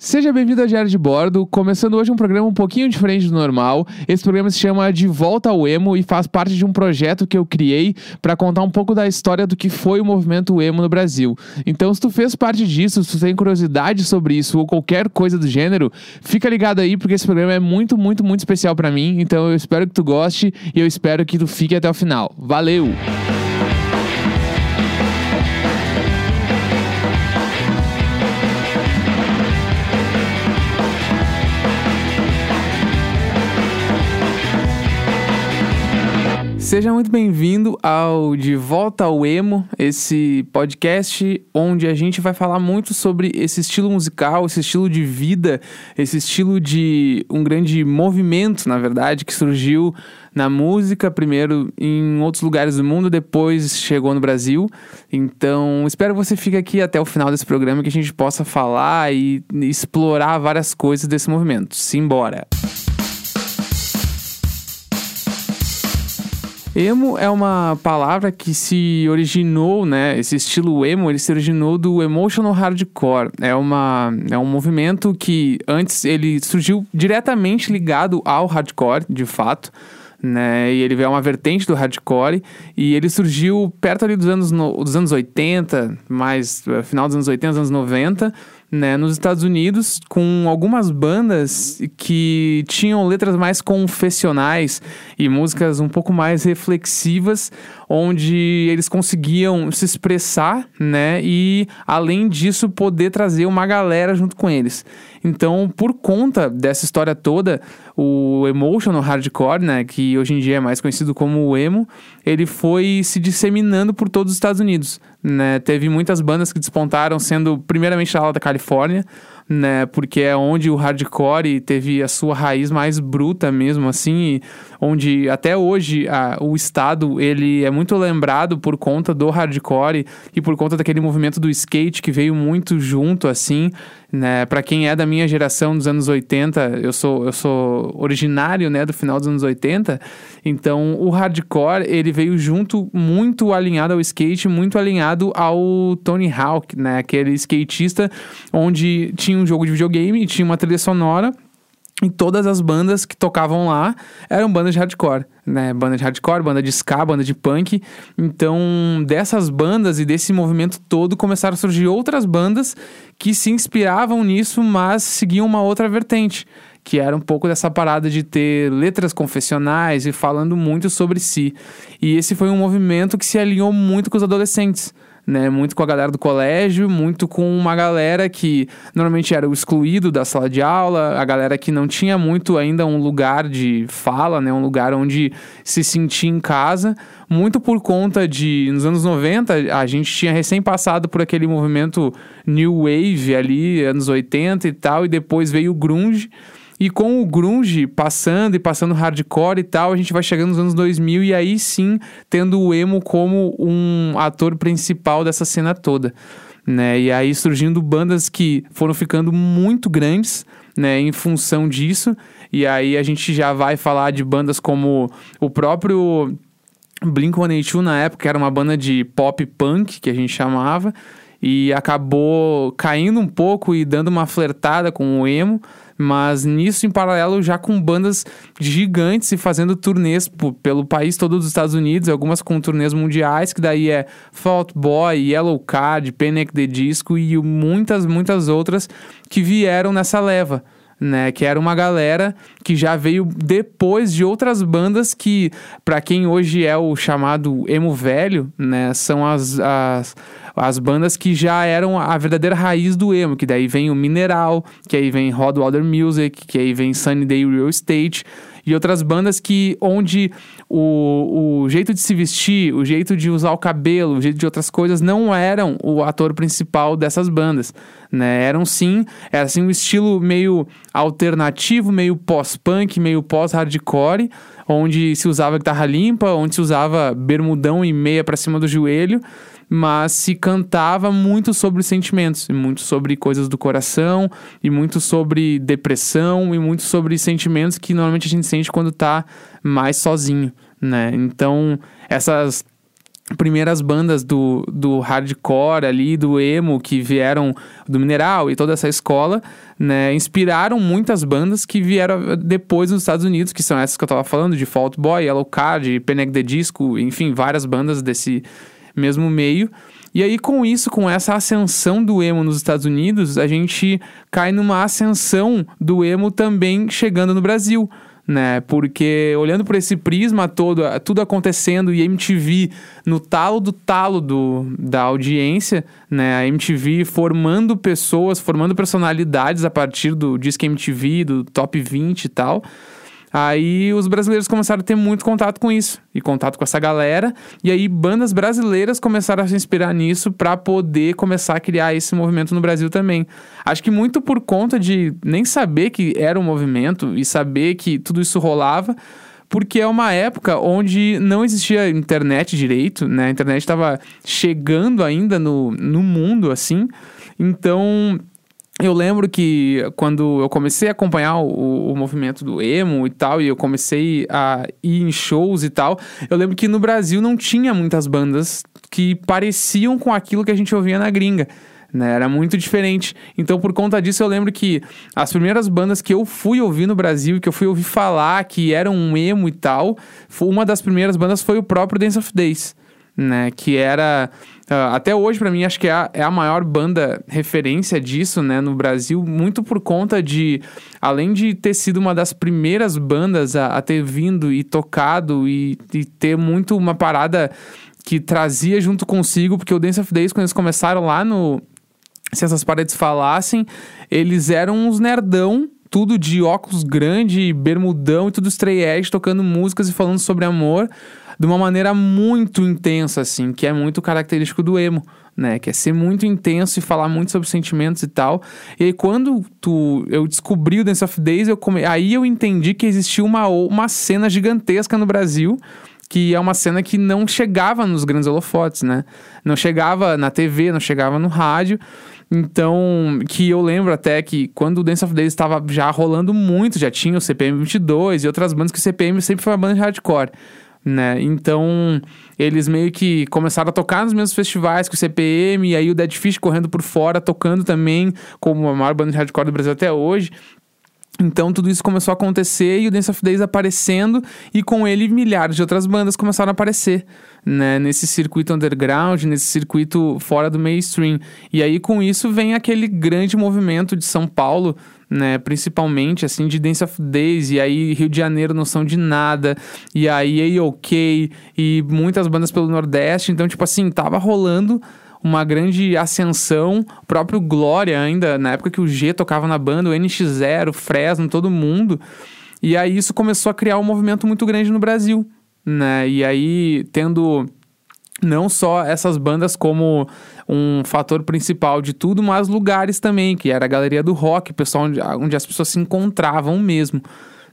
Seja bem-vindo ao Diário de Bordo, começando hoje um programa um pouquinho diferente do normal. Esse programa se chama De Volta ao Emo e faz parte de um projeto que eu criei para contar um pouco da história do que foi o movimento emo no Brasil. Então, se tu fez parte disso, se tu tem curiosidade sobre isso ou qualquer coisa do gênero, fica ligado aí porque esse programa é muito, muito, muito especial para mim. Então, eu espero que tu goste e eu espero que tu fique até o final. Valeu! Seja muito bem-vindo ao De Volta ao Emo, esse podcast onde a gente vai falar muito sobre esse estilo musical, esse estilo de vida, esse estilo de um grande movimento, na verdade, que surgiu na música, primeiro em outros lugares do mundo, depois chegou no Brasil. Então, espero que você fique aqui até o final desse programa que a gente possa falar e explorar várias coisas desse movimento. Simbora! Emo é uma palavra que se originou, né? Esse estilo emo, ele se originou do emotional hardcore. É, uma, é um movimento que antes ele surgiu diretamente ligado ao hardcore, de fato. Né? E ele é uma vertente do hardcore e ele surgiu perto ali dos anos, no, dos anos 80, mais eh, final dos anos 80, anos 90 né, nos Estados Unidos, com algumas bandas que tinham letras mais confessionais e músicas um pouco mais reflexivas, onde eles conseguiam se expressar, né, e além disso poder trazer uma galera junto com eles. Então, por conta dessa história toda, o emotional hardcore, né, que hoje em dia é mais conhecido como o emo, ele foi se disseminando por todos os Estados Unidos, né? Teve muitas bandas que despontaram sendo primeiramente lá da Califórnia, né? Porque é onde o hardcore teve a sua raiz mais bruta mesmo, assim, onde até hoje a, o estado ele é muito lembrado por conta do hardcore e por conta daquele movimento do skate que veio muito junto, assim, né? Para quem é da minha geração dos anos 80, eu sou eu sou originário, né, do final dos anos 80. Então, o hardcore, ele veio junto muito alinhado ao skate, muito alinhado ao Tony Hawk, né, aquele skatista onde tinha um jogo de videogame e tinha uma trilha sonora e todas as bandas que tocavam lá eram bandas de hardcore, né? Banda de hardcore, banda de ska, banda de punk. Então, dessas bandas e desse movimento todo começaram a surgir outras bandas que se inspiravam nisso, mas seguiam uma outra vertente, que era um pouco dessa parada de ter letras confessionais e falando muito sobre si. E esse foi um movimento que se alinhou muito com os adolescentes né? Muito com a galera do colégio, muito com uma galera que normalmente era o excluído da sala de aula, a galera que não tinha muito ainda um lugar de fala, né? Um lugar onde se sentir em casa, muito por conta de nos anos 90 a gente tinha recém passado por aquele movimento new wave ali, anos 80 e tal, e depois veio o grunge. E com o grunge passando e passando hardcore e tal, a gente vai chegando nos anos 2000 e aí sim tendo o emo como um ator principal dessa cena toda. Né? E aí surgindo bandas que foram ficando muito grandes, né, em função disso. E aí a gente já vai falar de bandas como o próprio Blink-182 na época, era uma banda de pop punk que a gente chamava, e acabou caindo um pouco e dando uma flertada com o emo. Mas nisso, em paralelo, já com bandas gigantes e fazendo turnês pelo país todo dos Estados Unidos, algumas com turnês mundiais, que daí é Fault Boy, Yellow Card, Panic! The Disco e muitas, muitas outras que vieram nessa leva. Né, que era uma galera que já veio depois de outras bandas que, para quem hoje é o chamado emo velho, né, são as, as as bandas que já eram a verdadeira raiz do emo, que daí vem o Mineral, que aí vem Hot Water Music, que aí vem Sunny Day Real Estate e outras bandas que onde o, o jeito de se vestir, o jeito de usar o cabelo, o jeito de outras coisas não eram o ator principal dessas bandas, né? Eram sim, era assim um estilo meio alternativo, meio pós-punk, meio pós-hardcore, onde se usava guitarra limpa, onde se usava bermudão e meia para cima do joelho mas se cantava muito sobre sentimentos, muito sobre coisas do coração, e muito sobre depressão, e muito sobre sentimentos que normalmente a gente sente quando tá mais sozinho, né? Então, essas primeiras bandas do, do hardcore ali, do emo, que vieram do Mineral e toda essa escola, né, inspiraram muitas bandas que vieram depois nos Estados Unidos, que são essas que eu tava falando, de Fault Boy, Yellow Card, the Disco, enfim, várias bandas desse mesmo meio. E aí, com isso, com essa ascensão do emo nos Estados Unidos, a gente cai numa ascensão do emo também chegando no Brasil né? Porque olhando por esse prisma todo, tudo acontecendo e MTV no talo do talo do, da audiência, né? A MTV formando pessoas, formando personalidades a partir do Disque MTV, do Top 20 e tal. Aí os brasileiros começaram a ter muito contato com isso e contato com essa galera, e aí bandas brasileiras começaram a se inspirar nisso para poder começar a criar esse movimento no Brasil também. Acho que muito por conta de nem saber que era um movimento e saber que tudo isso rolava, porque é uma época onde não existia internet direito, né? A internet estava chegando ainda no, no mundo assim. Então, eu lembro que quando eu comecei a acompanhar o, o, movimento do emo e tal, e eu comecei a ir em shows e tal, eu lembro que no Brasil não tinha muitas bandas que pareciam com aquilo que a gente ouvia na gringa. Né? Era muito diferente. Então, por conta disso, eu lembro que as primeiras bandas que eu fui ouvir no Brasil, que eu fui ouvir falar que eram um emo e tal, uma das primeiras bandas foi o próprio Dance of Days né? Que era. Uh, até hoje, para mim, acho que é a, é a maior banda referência disso, né? No Brasil, muito por conta de. Além de ter sido uma das primeiras bandas a, a ter vindo e tocado e, e ter muito uma parada que trazia junto consigo, porque o Dance of Days, quando eles começaram lá no. Se essas paredes falassem, eles eram uns nerdão tudo de óculos grande, bermudão e tudo stray edge, tocando músicas e falando sobre amor de uma maneira muito intensa, assim, que é muito característico do emo, né? Que é ser muito intenso e falar muito sobre sentimentos e tal. E aí, quando tu, eu descobri o Dance of Days, eu come... aí eu entendi que existia uma, uma cena gigantesca no Brasil que é uma cena que não chegava nos grandes holofotes, né? Não chegava na TV, não chegava no rádio. Então, que eu lembro até que quando o Dance of Days estava já rolando muito, já tinha o CPM 22 e outras bandas que o CPM sempre foi uma banda de hardcore né? Então, eles meio que começaram a tocar nos mesmos festivais que o CPM, e aí o Dead Fish correndo por fora, tocando também, como a maior banda de hardcore do Brasil até hoje. Então tudo isso começou a acontecer e o Dance of Days aparecendo e com ele milhares de outras bandas começaram a aparecer, né, nesse circuito underground, nesse circuito fora do mainstream. E aí com isso vem aquele grande movimento de São Paulo, né, principalmente assim de Dance of Days e aí Rio de Janeiro não são de nada e aí OK e muitas bandas pelo Nordeste, então tipo assim, tava rolando uma grande ascensão. O próprio Glória, ainda na época que o G tocava na banda, o NX0, Fresno, todo mundo. E aí isso começou a criar um movimento muito grande no Brasil, né? E aí tendo não só essas bandas como um fator principal de tudo, mas lugares também, que era a galeria do rock, pessoal onde, onde as pessoas se encontravam mesmo.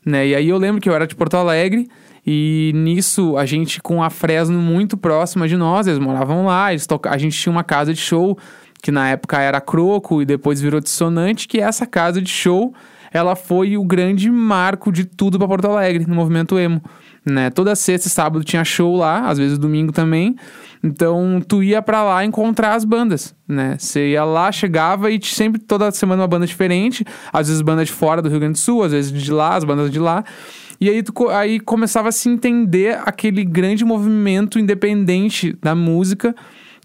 Né? E aí eu lembro que eu era de Porto Alegre e nisso, a gente com a Fresno muito próxima de nós, eles moravam lá, eles toca... a gente tinha uma casa de show que na época era Croco e depois virou Dissonante, que essa casa de show, ela foi o grande marco de tudo para Porto Alegre, no movimento emo. Né? Toda sexta e sábado tinha show lá, às vezes domingo também. Então tu ia para lá encontrar as bandas, né? Você ia lá, chegava e sempre toda semana uma banda diferente, às vezes banda de fora do Rio Grande do Sul, às vezes de lá, as bandas de lá. E aí, tu, aí começava a se entender aquele grande movimento independente da música,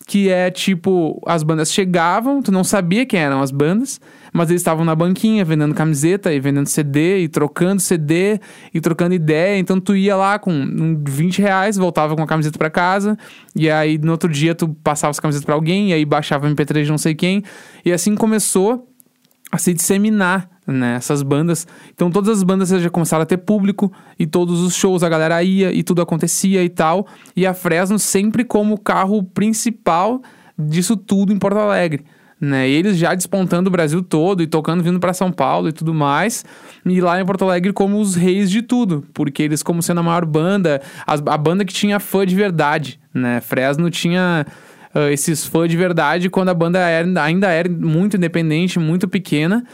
que é tipo, as bandas chegavam, tu não sabia quem eram as bandas, mas eles estavam na banquinha vendendo camiseta e vendendo CD e trocando CD e trocando ideia. Então tu ia lá com 20 reais, voltava com a camiseta para casa, e aí no outro dia tu passava as camisetas para alguém, e aí baixava MP3 de não sei quem. E assim começou a se disseminar né, essas bandas. Então todas as bandas já começaram a ter público e todos os shows a galera ia e tudo acontecia e tal. E a Fresno sempre como carro principal disso tudo em Porto Alegre. Né? Eles já despontando o Brasil todo e tocando vindo para São Paulo e tudo mais. E lá em Porto Alegre como os reis de tudo, porque eles como sendo a maior banda, a, a banda que tinha fã de verdade, né? Fresno tinha uh, esses fãs de verdade quando a banda era, ainda era muito independente, muito pequena.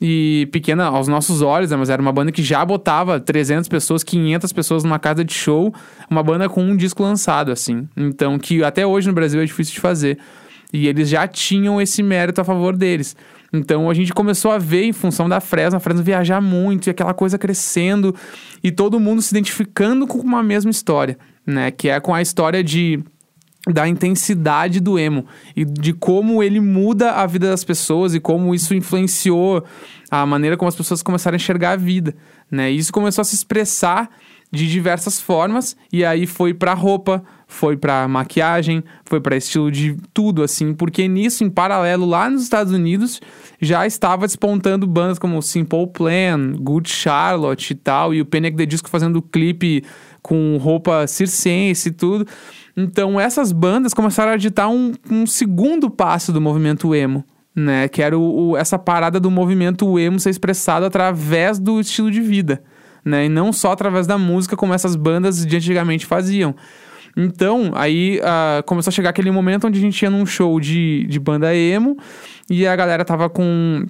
E pequena aos nossos olhos, né? Mas era uma banda que já botava 300 pessoas, 500 pessoas numa casa de show. Uma banda com um disco lançado, assim. Então, que até hoje no Brasil é difícil de fazer. E eles já tinham esse mérito a favor deles. Então a gente começou a ver, em função da Fresno, a Fresno viajar muito e aquela coisa crescendo e todo mundo se identificando com uma mesma história, né? Que é com a história de da intensidade do emo e de como ele muda a vida das pessoas e como isso influenciou a maneira como as pessoas começaram a enxergar a vida, né? E isso começou a se expressar de diversas formas e aí foi para roupa, foi para maquiagem, foi para estilo de tudo assim, porque nisso em paralelo lá nos Estados Unidos já estava despontando bandas como Simple Plan, Good Charlotte e tal, e o Panic! The Disco fazendo clipe com roupa circense e tudo. Então essas bandas começaram a ditar um, um segundo passo do movimento emo, né? Que era o, o, essa parada do movimento emo ser expressado através do estilo de vida, né? E não só através da música como essas bandas de antigamente faziam. Então, aí uh, começou a chegar aquele momento onde a gente ia num show de, de banda emo e a galera tava com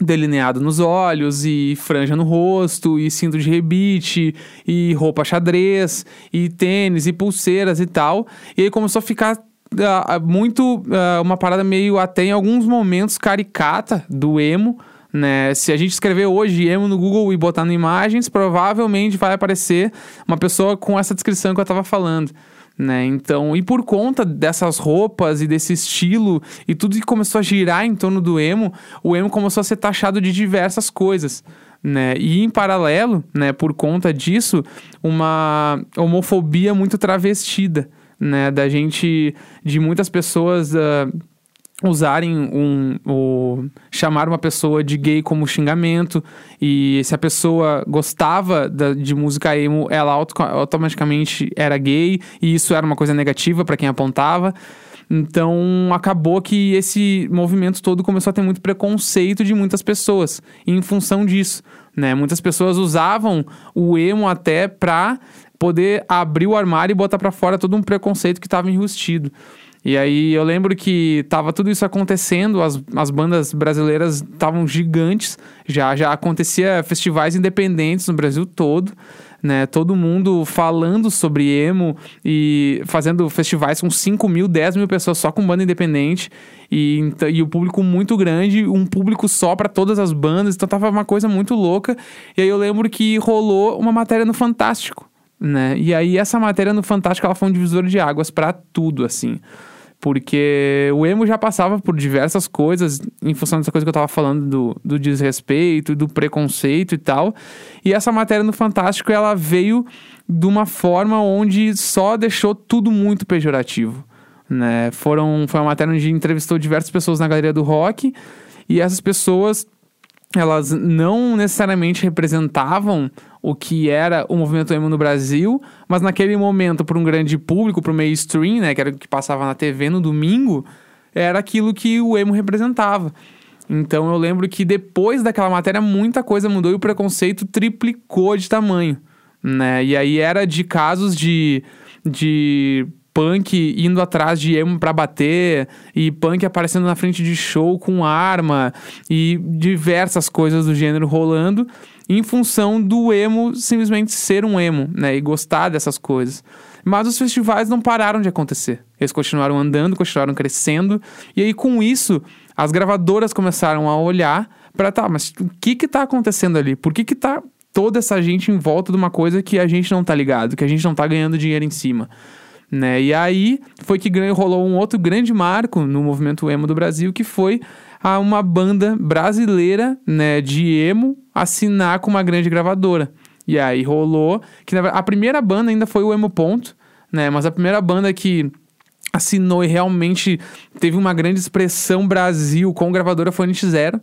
delineado nos olhos e franja no rosto e cinto de rebite e roupa xadrez e tênis e pulseiras e tal. E aí começou a ficar uh, muito uh, uma parada meio até em alguns momentos caricata do emo. Né? Se a gente escrever hoje emo no Google e botar no imagens, provavelmente vai aparecer uma pessoa com essa descrição que eu estava falando né? Então, e por conta dessas roupas e desse estilo e tudo que começou a girar em torno do emo, o emo começou a ser taxado de diversas coisas. Né? E em paralelo, né, por conta disso, uma homofobia muito travestida, né, da gente, de muitas pessoas uh, usarem um, o, chamar uma pessoa de gay como xingamento e se a pessoa gostava da, de música emo, ela auto, automaticamente era gay e isso era uma coisa negativa para quem apontava. Então acabou que esse movimento todo começou a ter muito preconceito de muitas pessoas em função disso, né? Muitas pessoas usavam o emo até para poder abrir o armário e botar para fora todo um preconceito que estava enrustido. E aí eu lembro que tava tudo isso acontecendo, as, as bandas brasileiras estavam gigantes, já, já acontecia festivais independentes no Brasil todo, né? Todo mundo falando sobre emo e fazendo festivais com 5 mil, 10 mil pessoas só com banda independente e, e o público muito grande, um público só para todas as bandas, então tava uma coisa muito louca. E aí eu lembro que rolou uma matéria no Fantástico, né? E aí essa matéria no Fantástico ela foi um divisor de águas para tudo, assim porque o emo já passava por diversas coisas, em função dessa coisa que eu tava falando do, do desrespeito, do preconceito e tal. E essa matéria no Fantástico, ela veio de uma forma onde só deixou tudo muito pejorativo. Né? Foram, foi uma matéria onde entrevistou diversas pessoas na galeria do rock, e essas pessoas elas não necessariamente representavam o que era o movimento emo no Brasil, mas naquele momento, para um grande público, para o mainstream, né, que era o que passava na TV no domingo, era aquilo que o emo representava. Então eu lembro que depois daquela matéria muita coisa mudou e o preconceito triplicou de tamanho, né? E aí era de casos de, de punk indo atrás de emo para bater e punk aparecendo na frente de show com arma e diversas coisas do gênero rolando em função do emo simplesmente ser um emo, né, e gostar dessas coisas. Mas os festivais não pararam de acontecer. Eles continuaram andando, continuaram crescendo, e aí com isso as gravadoras começaram a olhar para tá, mas o que que tá acontecendo ali? Por que que tá toda essa gente em volta de uma coisa que a gente não tá ligado, que a gente não tá ganhando dinheiro em cima? Né? E aí foi que rolou um outro grande marco no movimento emo do Brasil, que foi a uma banda brasileira, né, de emo assinar com uma grande gravadora. E aí rolou que a primeira banda ainda foi o Emo Ponto, né, mas a primeira banda que assinou e realmente teve uma grande expressão Brasil com gravadora foi a NX Zero.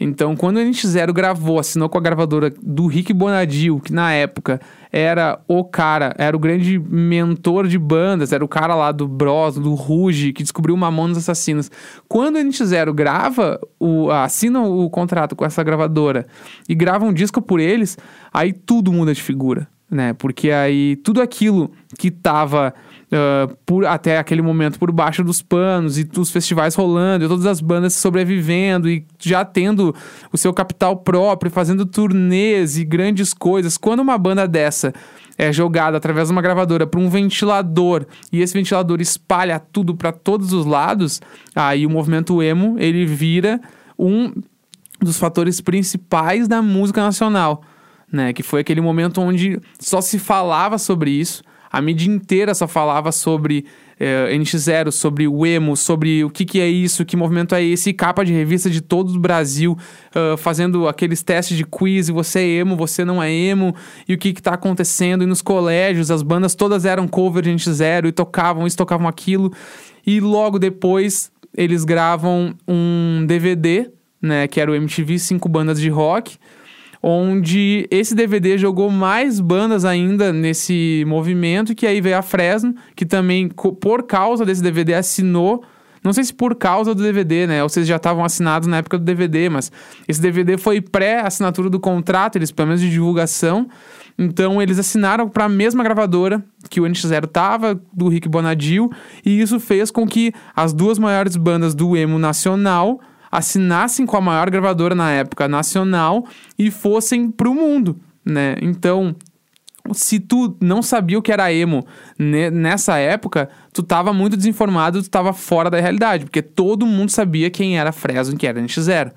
Então, quando a NX Zero gravou, assinou com a gravadora do Rick Bonadil, que na época era o cara, era o grande mentor de bandas, era o cara lá do Bros, do Ruge, que descobriu o Mamonas Assassinos. Quando a NX Zero grava, o, assina o contrato com essa gravadora e grava um disco por eles, aí tudo muda de figura. né? Porque aí tudo aquilo que tava uh, por, até aquele momento por baixo dos panos e os festivais rolando, e todas as bandas sobrevivendo e já tendo o seu capital próprio, fazendo turnês e grandes coisas. Quando uma banda dessa é jogada através de uma gravadora para um ventilador e esse ventilador espalha tudo para todos os lados, aí o movimento emo ele vira um dos fatores principais da música nacional, né? Que foi aquele momento onde só se falava sobre isso, a mídia inteira só falava sobre é, NX0, sobre o emo, sobre o que, que é isso, que movimento é esse, capa de revista de todo o Brasil, uh, fazendo aqueles testes de quiz, e você é emo, você não é emo, e o que que tá acontecendo, e nos colégios, as bandas todas eram cover de NX0, e tocavam isso, tocavam aquilo, e logo depois eles gravam um DVD, né, que era o MTV 5 bandas de rock, onde esse DVD jogou mais bandas ainda nesse movimento, que aí veio a Fresno, que também, por causa desse DVD, assinou. Não sei se por causa do DVD, né? Ou vocês já estavam assinados na época do DVD, mas esse DVD foi pré-assinatura do contrato, eles pelo menos de divulgação. Então eles assinaram para a mesma gravadora que o NX0 tava, do Rick Bonadil, e isso fez com que as duas maiores bandas do emo nacional assinassem com a maior gravadora na época nacional e fossem pro mundo, né? Então, se tu não sabia o que era emo nessa época, tu tava muito desinformado, tu tava fora da realidade, porque todo mundo sabia quem era Fresno, que era NX0.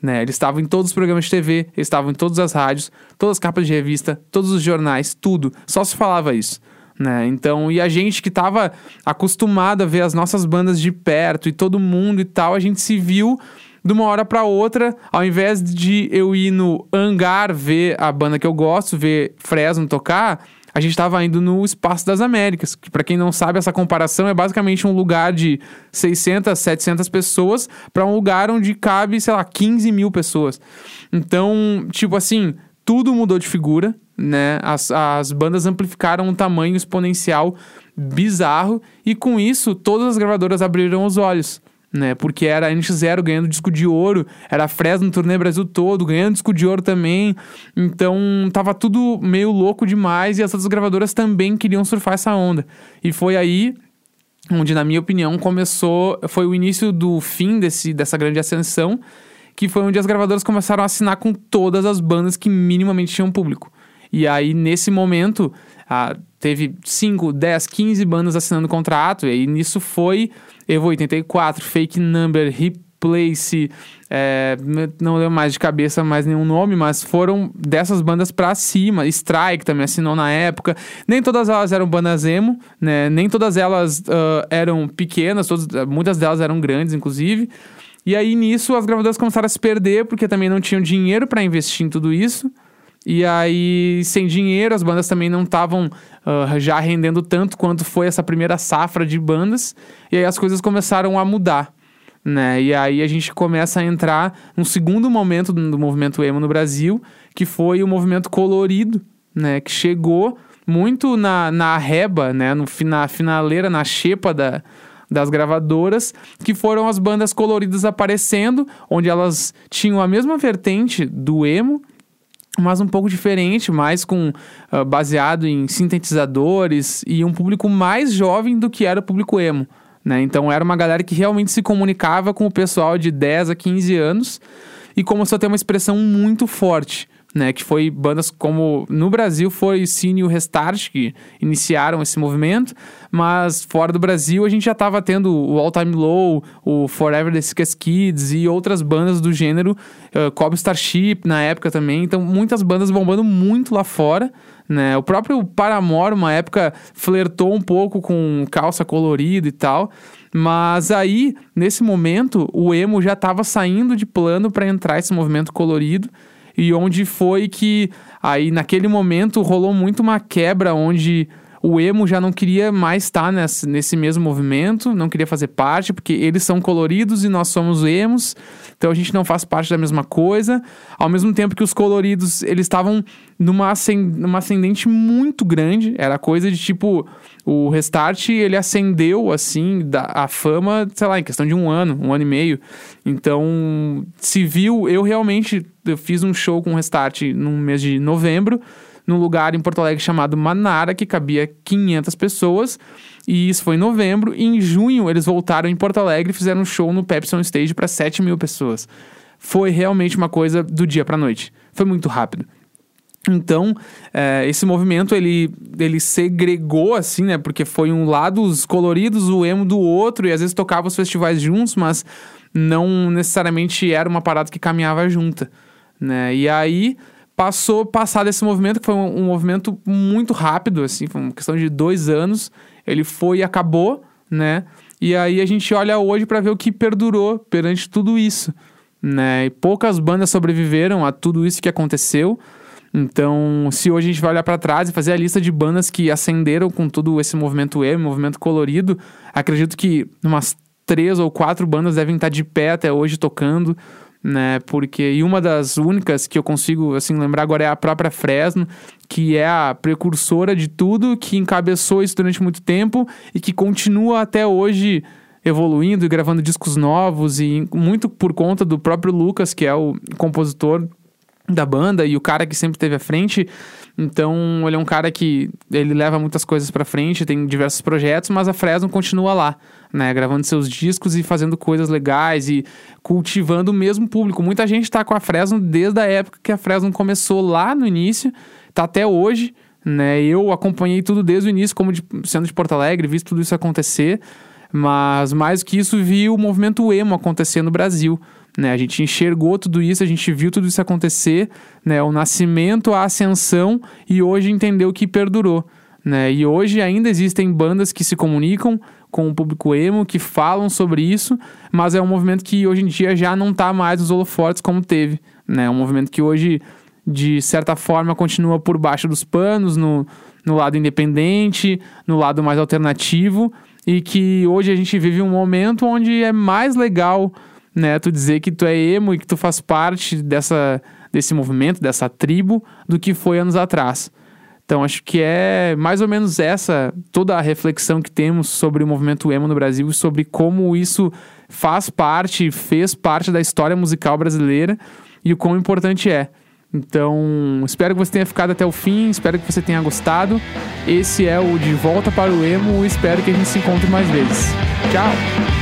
Né? Eles estavam em todos os programas de TV, eles estavam em todas as rádios, todas as capas de revista, todos os jornais, tudo. Só se falava isso. Né? Então, e a gente que estava acostumado a ver as nossas bandas de perto e todo mundo e tal, a gente se viu de uma hora para outra, ao invés de eu ir no hangar ver a banda que eu gosto, ver Fresno tocar, a gente estava indo no Espaço das Américas, que para quem não sabe, essa comparação é basicamente um lugar de 600, 700 pessoas para um lugar onde cabe, sei lá, 15 mil pessoas. Então, tipo assim, tudo mudou de figura, né? As, as bandas amplificaram um tamanho exponencial bizarro e com isso todas as gravadoras abriram os olhos. Né, porque era a NX0 ganhando disco de ouro, era a Fresno no turnê Brasil todo, ganhando disco de ouro também. Então tava tudo meio louco demais e as outras gravadoras também queriam surfar essa onda. E foi aí onde, na minha opinião, começou, foi o início do fim desse, dessa grande ascensão, que foi onde as gravadoras começaram a assinar com todas as bandas que minimamente tinham público. E aí, nesse momento, teve 5, 10, 15 bandas assinando contrato, e aí nisso foi Evo 84, Fake Number, Replace, é, não lembro mais de cabeça mais nenhum nome, mas foram dessas bandas pra cima. Strike também assinou na época. Nem todas elas eram bandas emo, né? Nem todas elas uh, eram pequenas, todas, muitas delas eram grandes, inclusive. E aí nisso as gravadoras começaram a se perder porque também não tinham dinheiro para investir em tudo isso. E aí, sem dinheiro, as bandas também não estavam uh, já rendendo tanto quanto foi essa primeira safra de bandas. E aí as coisas começaram a mudar. Né? E aí a gente começa a entrar num segundo momento do movimento emo no Brasil, que foi o movimento colorido, né? Que chegou muito na, na reba, né? No, na finaleira, na xepa da, das gravadoras, que foram as bandas coloridas aparecendo, onde elas tinham a mesma vertente do emo, mas um pouco diferente, mais com uh, baseado em sintetizadores e um público mais jovem do que era o público emo. Né? Então era uma galera que realmente se comunicava com o pessoal de 10 a 15 anos e começou a ter uma expressão muito forte né? Que foi bandas como no Brasil foi Cine e o Restart que iniciaram esse movimento, mas fora do Brasil a gente já estava tendo o All Time Low, o Forever the Sickest Kids e outras bandas do gênero, uh, Cobb Starship na época também. Então muitas bandas bombando muito lá fora. Né? O próprio Paramore, uma época, flertou um pouco com calça colorida e tal. Mas aí, nesse momento, o emo já estava saindo de plano para entrar esse movimento colorido e onde foi que aí naquele momento rolou muito uma quebra onde o emo já não queria mais estar nesse, nesse mesmo movimento, não queria fazer parte, porque eles são coloridos e nós somos emos, então a gente não faz parte da mesma coisa. Ao mesmo tempo que os coloridos, eles estavam numa, ascend numa ascendente muito grande, era coisa de tipo, o Restart, ele ascendeu, assim, da, a fama, sei lá, em questão de um ano, um ano e meio. Então, se viu, eu realmente eu fiz um show com o Restart no mês de novembro, num lugar em Porto Alegre chamado Manara, que cabia 500 pessoas. E isso foi em novembro. E em junho eles voltaram em Porto Alegre e fizeram um show no Pepsi On Stage para 7 mil pessoas. Foi realmente uma coisa do dia para noite. Foi muito rápido. Então, é, esse movimento, ele, ele segregou, assim, né? Porque foi um lado os coloridos, o emo do outro, e às vezes tocava os festivais juntos, mas não necessariamente era uma parada que caminhava junta, né? E aí, passou, passado esse movimento, que foi um, um movimento muito rápido, assim, foi uma questão de dois anos, ele foi e acabou, né? E aí a gente olha hoje para ver o que perdurou perante tudo isso, né? E poucas bandas sobreviveram a tudo isso que aconteceu, então, se hoje a gente vai olhar para trás e fazer a lista de bandas que ascenderam com todo esse movimento emo, movimento colorido, acredito que umas três ou quatro bandas devem estar de pé até hoje tocando, né? Porque e uma das únicas que eu consigo assim lembrar agora é a própria Fresno, que é a precursora de tudo, que encabeçou isso durante muito tempo e que continua até hoje evoluindo e gravando discos novos e muito por conta do próprio Lucas, que é o compositor da banda e o cara que sempre esteve à frente. Então, ele é um cara que ele leva muitas coisas para frente, tem diversos projetos, mas a Fresno continua lá, né, gravando seus discos e fazendo coisas legais e cultivando o mesmo público. Muita gente tá com a Fresno desde a época que a Fresno começou lá no início, tá até hoje, né? Eu acompanhei tudo desde o início, como de, sendo de Porto Alegre, vi tudo isso acontecer, mas mais que isso, vi o movimento emo acontecer no Brasil. Né? A gente enxergou tudo isso, a gente viu tudo isso acontecer, né? o nascimento, a ascensão, e hoje entendeu que perdurou. Né? E hoje ainda existem bandas que se comunicam com o público emo, que falam sobre isso, mas é um movimento que hoje em dia já não está mais nos holofotes como teve. Né? É um movimento que hoje, de certa forma, continua por baixo dos panos, no, no lado independente, no lado mais alternativo, e que hoje a gente vive um momento onde é mais legal né? Tu dizer que tu é emo e que tu faz parte dessa, desse movimento, dessa tribo, do que foi anos atrás. Então, acho que é mais ou menos essa toda a reflexão que temos sobre o movimento emo no Brasil e sobre como isso faz parte, fez parte da história musical brasileira e o quão importante é. Então, espero que você tenha ficado até o fim, espero que você tenha gostado. Esse é o De Volta para o Emo, espero que a gente se encontre mais vezes. Tchau!